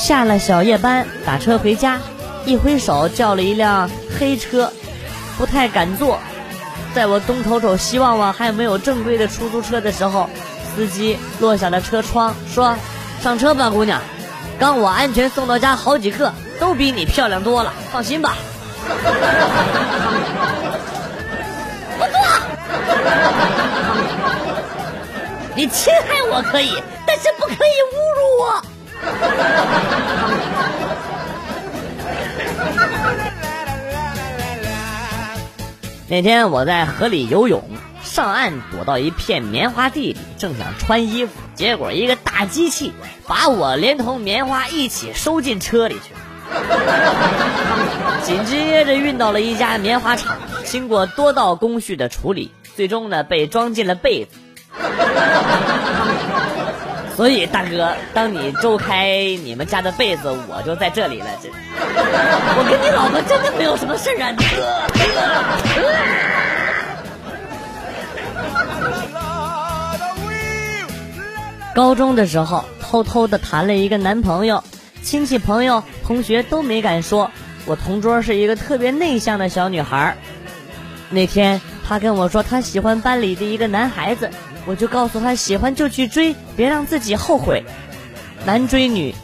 下了小夜班，打车回家，一挥手叫了一辆黑车，不太敢坐。在我东瞅瞅西望望，还有没有正规的出租车的时候，司机落下了车窗，说：“上车吧，姑娘，刚我安全送到家好几个，都比你漂亮多了，放心吧。”我坐。你侵害我可以，但是不可以侮辱我。那天我在河里游泳，上岸躲到一片棉花地里，正想穿衣服，结果一个大机器把我连同棉花一起收进车里去了。紧接着运到了一家棉花厂，经过多道工序的处理，最终呢被装进了被子。所以大哥，当你周开你们家的被子，我就在这里了。这，我跟你老婆真的没有什么事儿啊。高中的时候，偷偷的谈了一个男朋友，亲戚朋友同学都没敢说。我同桌是一个特别内向的小女孩。那天，她跟我说她喜欢班里的一个男孩子。我就告诉他，喜欢就去追，别让自己后悔。男追女，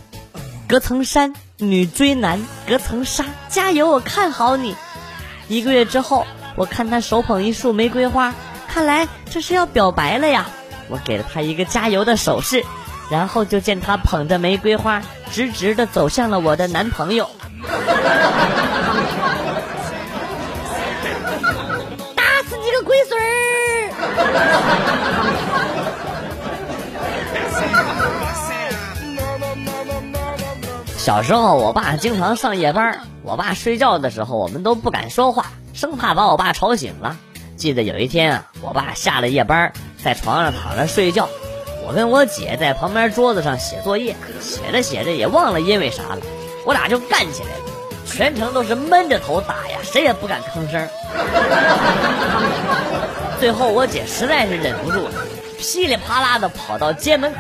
隔层山；女追男，隔层纱。加油，我看好你。一个月之后，我看他手捧一束玫瑰花，看来这是要表白了呀。我给了他一个加油的手势，然后就见他捧着玫瑰花，直直的走向了我的男朋友。小时候，我爸经常上夜班，我爸睡觉的时候，我们都不敢说话，生怕把我爸吵醒了。记得有一天啊，我爸下了夜班，在床上躺着睡觉，我跟我姐在旁边桌子上写作业，写着写着也忘了因为啥了，我俩就干起来了，全程都是闷着头打呀，谁也不敢吭声。最后我姐实在是忍不住了，噼里啪啦的跑到街门口。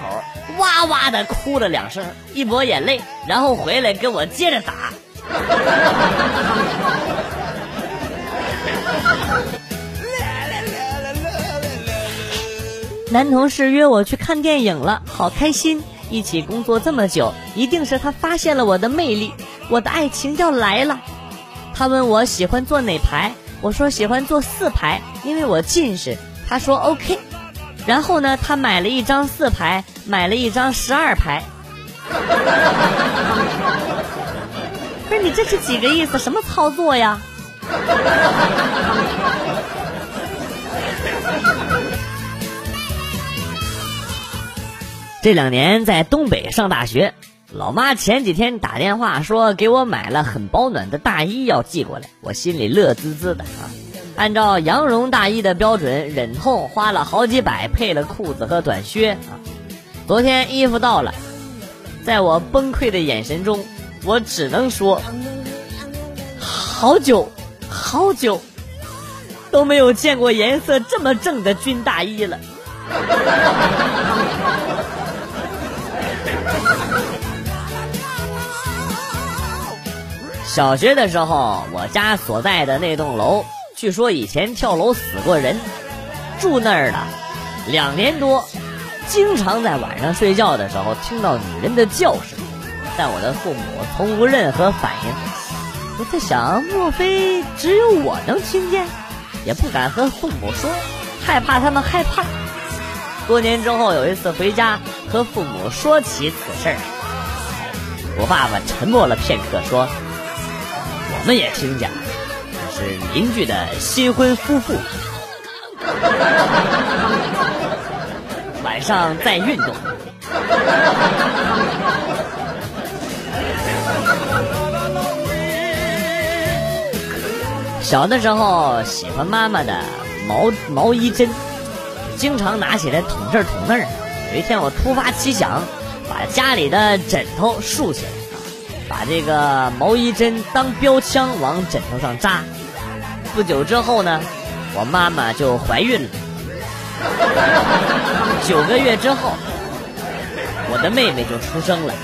哇哇的哭了两声，一抹眼泪，然后回来跟我接着打。男同事约我去看电影了，好开心！一起工作这么久，一定是他发现了我的魅力，我的爱情要来了。他问我喜欢坐哪排，我说喜欢坐四排，因为我近视。他说 OK。然后呢，他买了一张四排，买了一张十二排。不是你这是几个意思？什么操作呀？这两年在东北上大学，老妈前几天打电话说给我买了很保暖的大衣要寄过来，我心里乐滋滋的啊。按照羊绒大衣的标准，忍痛花了好几百配了裤子和短靴啊！昨天衣服到了，在我崩溃的眼神中，我只能说，好久好久都没有见过颜色这么正的军大衣了。小学的时候，我家所在的那栋楼。据说以前跳楼死过人，住那儿了两年多，经常在晚上睡觉的时候听到女人的叫声，但我的父母从无任何反应。我在想，莫非只有我能听见？也不敢和父母说，害怕他们害怕。多年之后有一次回家和父母说起此事，我爸爸沉默了片刻，说：“我们也听见了。”是邻居的新婚夫妇，晚上在运动。小的时候喜欢妈妈的毛毛衣针，经常拿起来捅这捅那儿。有一天我突发奇想，把家里的枕头竖起来，把这个毛衣针当标枪往枕头上扎。不久之后呢，我妈妈就怀孕了。九个月之后，我的妹妹就出生了。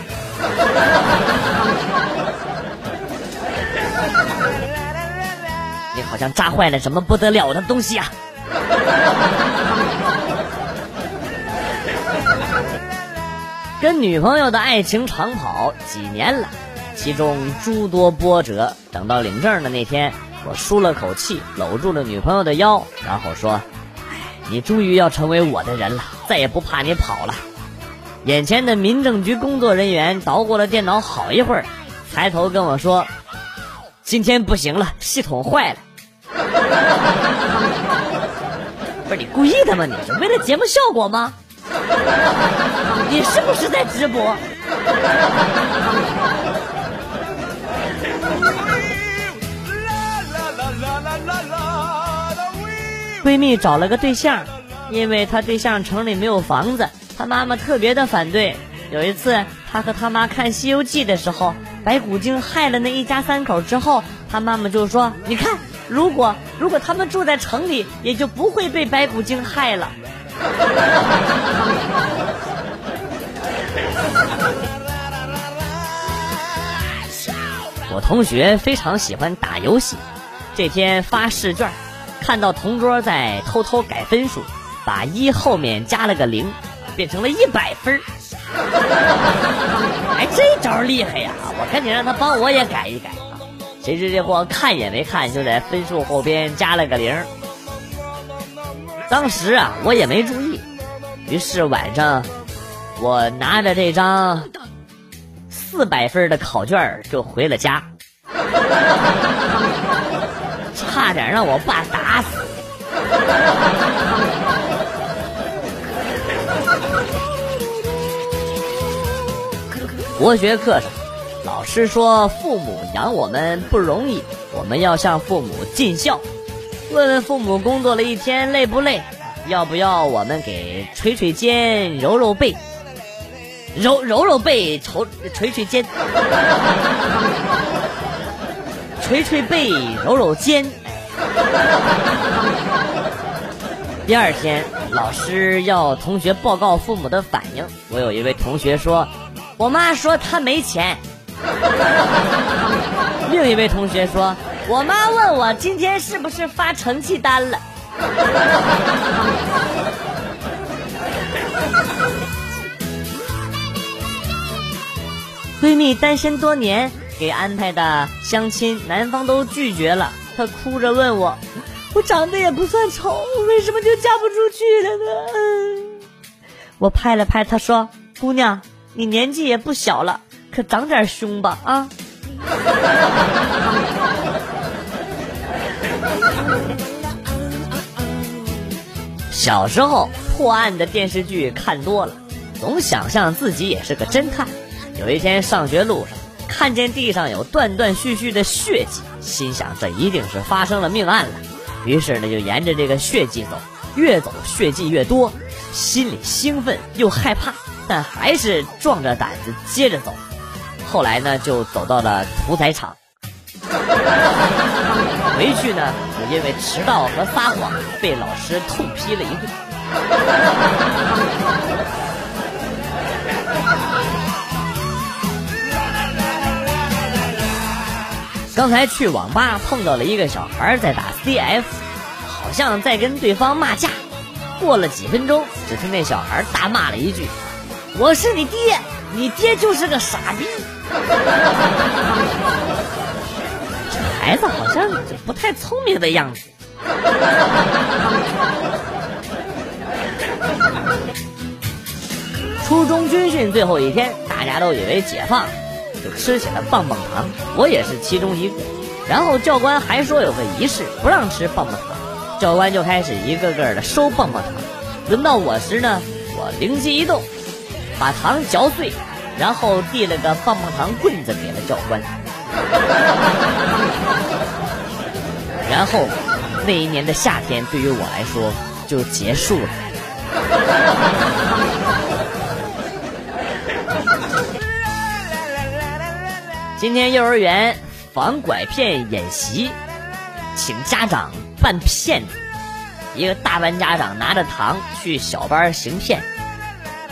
你好像扎坏了什么不得了的东西啊！跟女朋友的爱情长跑几年了，其中诸多波折。等到领证的那天，我舒了口气，搂住了女朋友的腰，然后说：“你终于要成为我的人了，再也不怕你跑了。”眼前的民政局工作人员捣鼓了电脑好一会儿，抬头跟我说：“今天不行了，系统坏了。” 不是你故意的吗？你是为了节目效果吗？你是不是在直播？闺蜜找了个对象，因为她对象城里没有房子，她妈妈特别的反对。有一次，她和她妈看《西游记》的时候，白骨精害了那一家三口之后，她妈妈就说：“你看，如果如果他们住在城里，也就不会被白骨精害了。”我同学非常喜欢打游戏，这天发试卷，看到同桌在偷偷改分数，把一后面加了个零，变成了一百分。哎，这招厉害呀！我赶紧让他帮我也改一改！谁知这货看也没看，就在分数后边加了个零。当时啊，我也没注意，于是晚上我拿着这张。四百分的考卷就回了家，差点让我爸打死。国学课上，老师说父母养我们不容易，我们要向父母尽孝。问问父母工作了一天累不累？要不要我们给捶捶肩、揉揉背？揉揉揉背，捶捶捶肩，捶捶背，揉揉肩。第二天，老师要同学报告父母的反应。我有一位同学说：“我妈说她没钱。”另一位同学说：“我妈问我今天是不是发成绩单了。”闺蜜单身多年，给安排的相亲，男方都拒绝了。她哭着问我：“我长得也不算丑，为什么就嫁不出去了呢？”我拍了拍她说：“姑娘，你年纪也不小了，可长点胸吧啊！”小时候破案的电视剧看多了，总想象自己也是个侦探。有一天上学路上，看见地上有断断续续的血迹，心想这一定是发生了命案了。于是呢，就沿着这个血迹走，越走血迹越多，心里兴奋又害怕，但还是壮着胆子接着走。后来呢，就走到了屠宰场。回去呢，就因为迟到和撒谎，被老师痛批了一顿。刚才去网吧碰到了一个小孩在打 CF，好像在跟对方骂架。过了几分钟，只听那小孩大骂了一句：“我是你爹，你爹就是个傻逼。” 这孩子好像不太聪明的样子。初中军训最后一天，大家都以为解放了。就吃起了棒棒糖，我也是其中一个。然后教官还说有个仪式，不让吃棒棒糖。教官就开始一个个的收棒棒糖。轮到我时呢，我灵机一动，把糖嚼碎，然后递了个棒棒糖棍子给了教官。然后那一年的夏天对于我来说就结束了。今天幼儿园防拐骗演习，请家长扮骗子。一个大班家长拿着糖去小班行骗，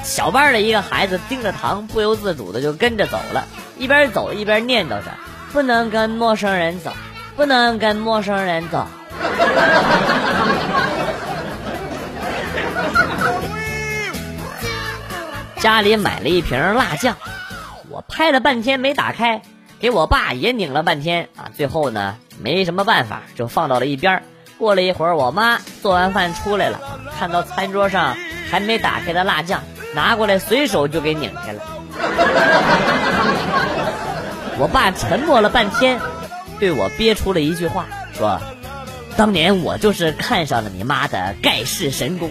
小班的一个孩子盯着糖，不由自主的就跟着走了，一边走一边念叨着：“不能跟陌生人走，不能跟陌生人走。”家里买了一瓶辣酱，我拍了半天没打开，给我爸也拧了半天啊，最后呢没什么办法，就放到了一边。过了一会儿，我妈做完饭出来了，看到餐桌上还没打开的辣酱，拿过来随手就给拧开了。我爸沉默了半天，对我憋出了一句话，说：“当年我就是看上了你妈的盖世神功。”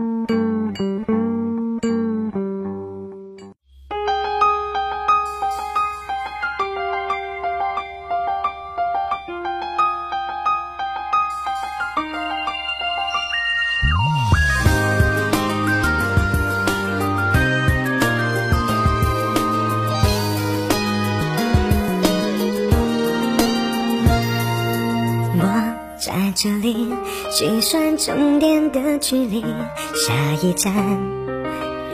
计算终点的距离，下一站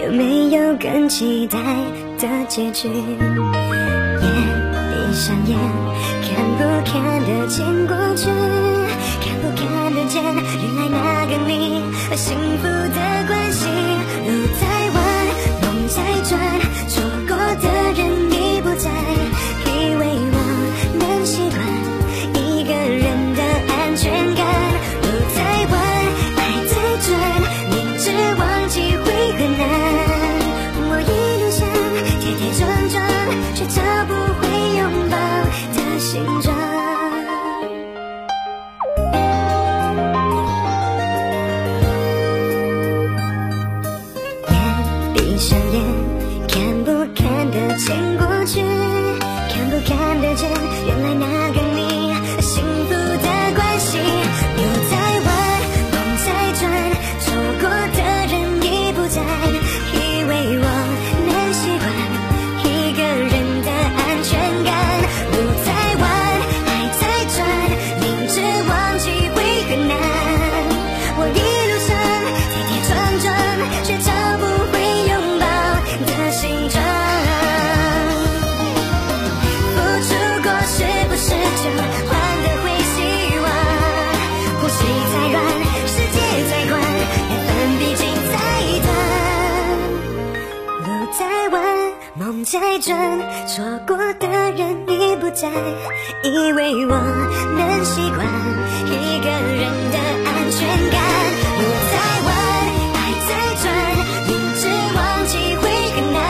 有没有更期待的结局？夜闭上眼，看不看得见过去？看不看得见原来那个你和幸福的关系？错过的人已不在，以为我能习惯一个人的安全感。路在弯，爱在转，明知忘记会很难。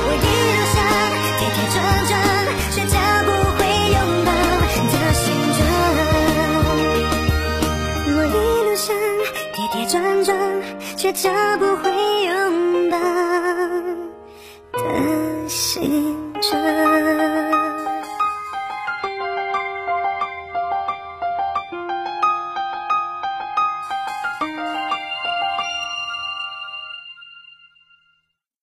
我一路上跌跌撞撞，却找不回拥抱的形状我一路上跌跌撞撞，却找不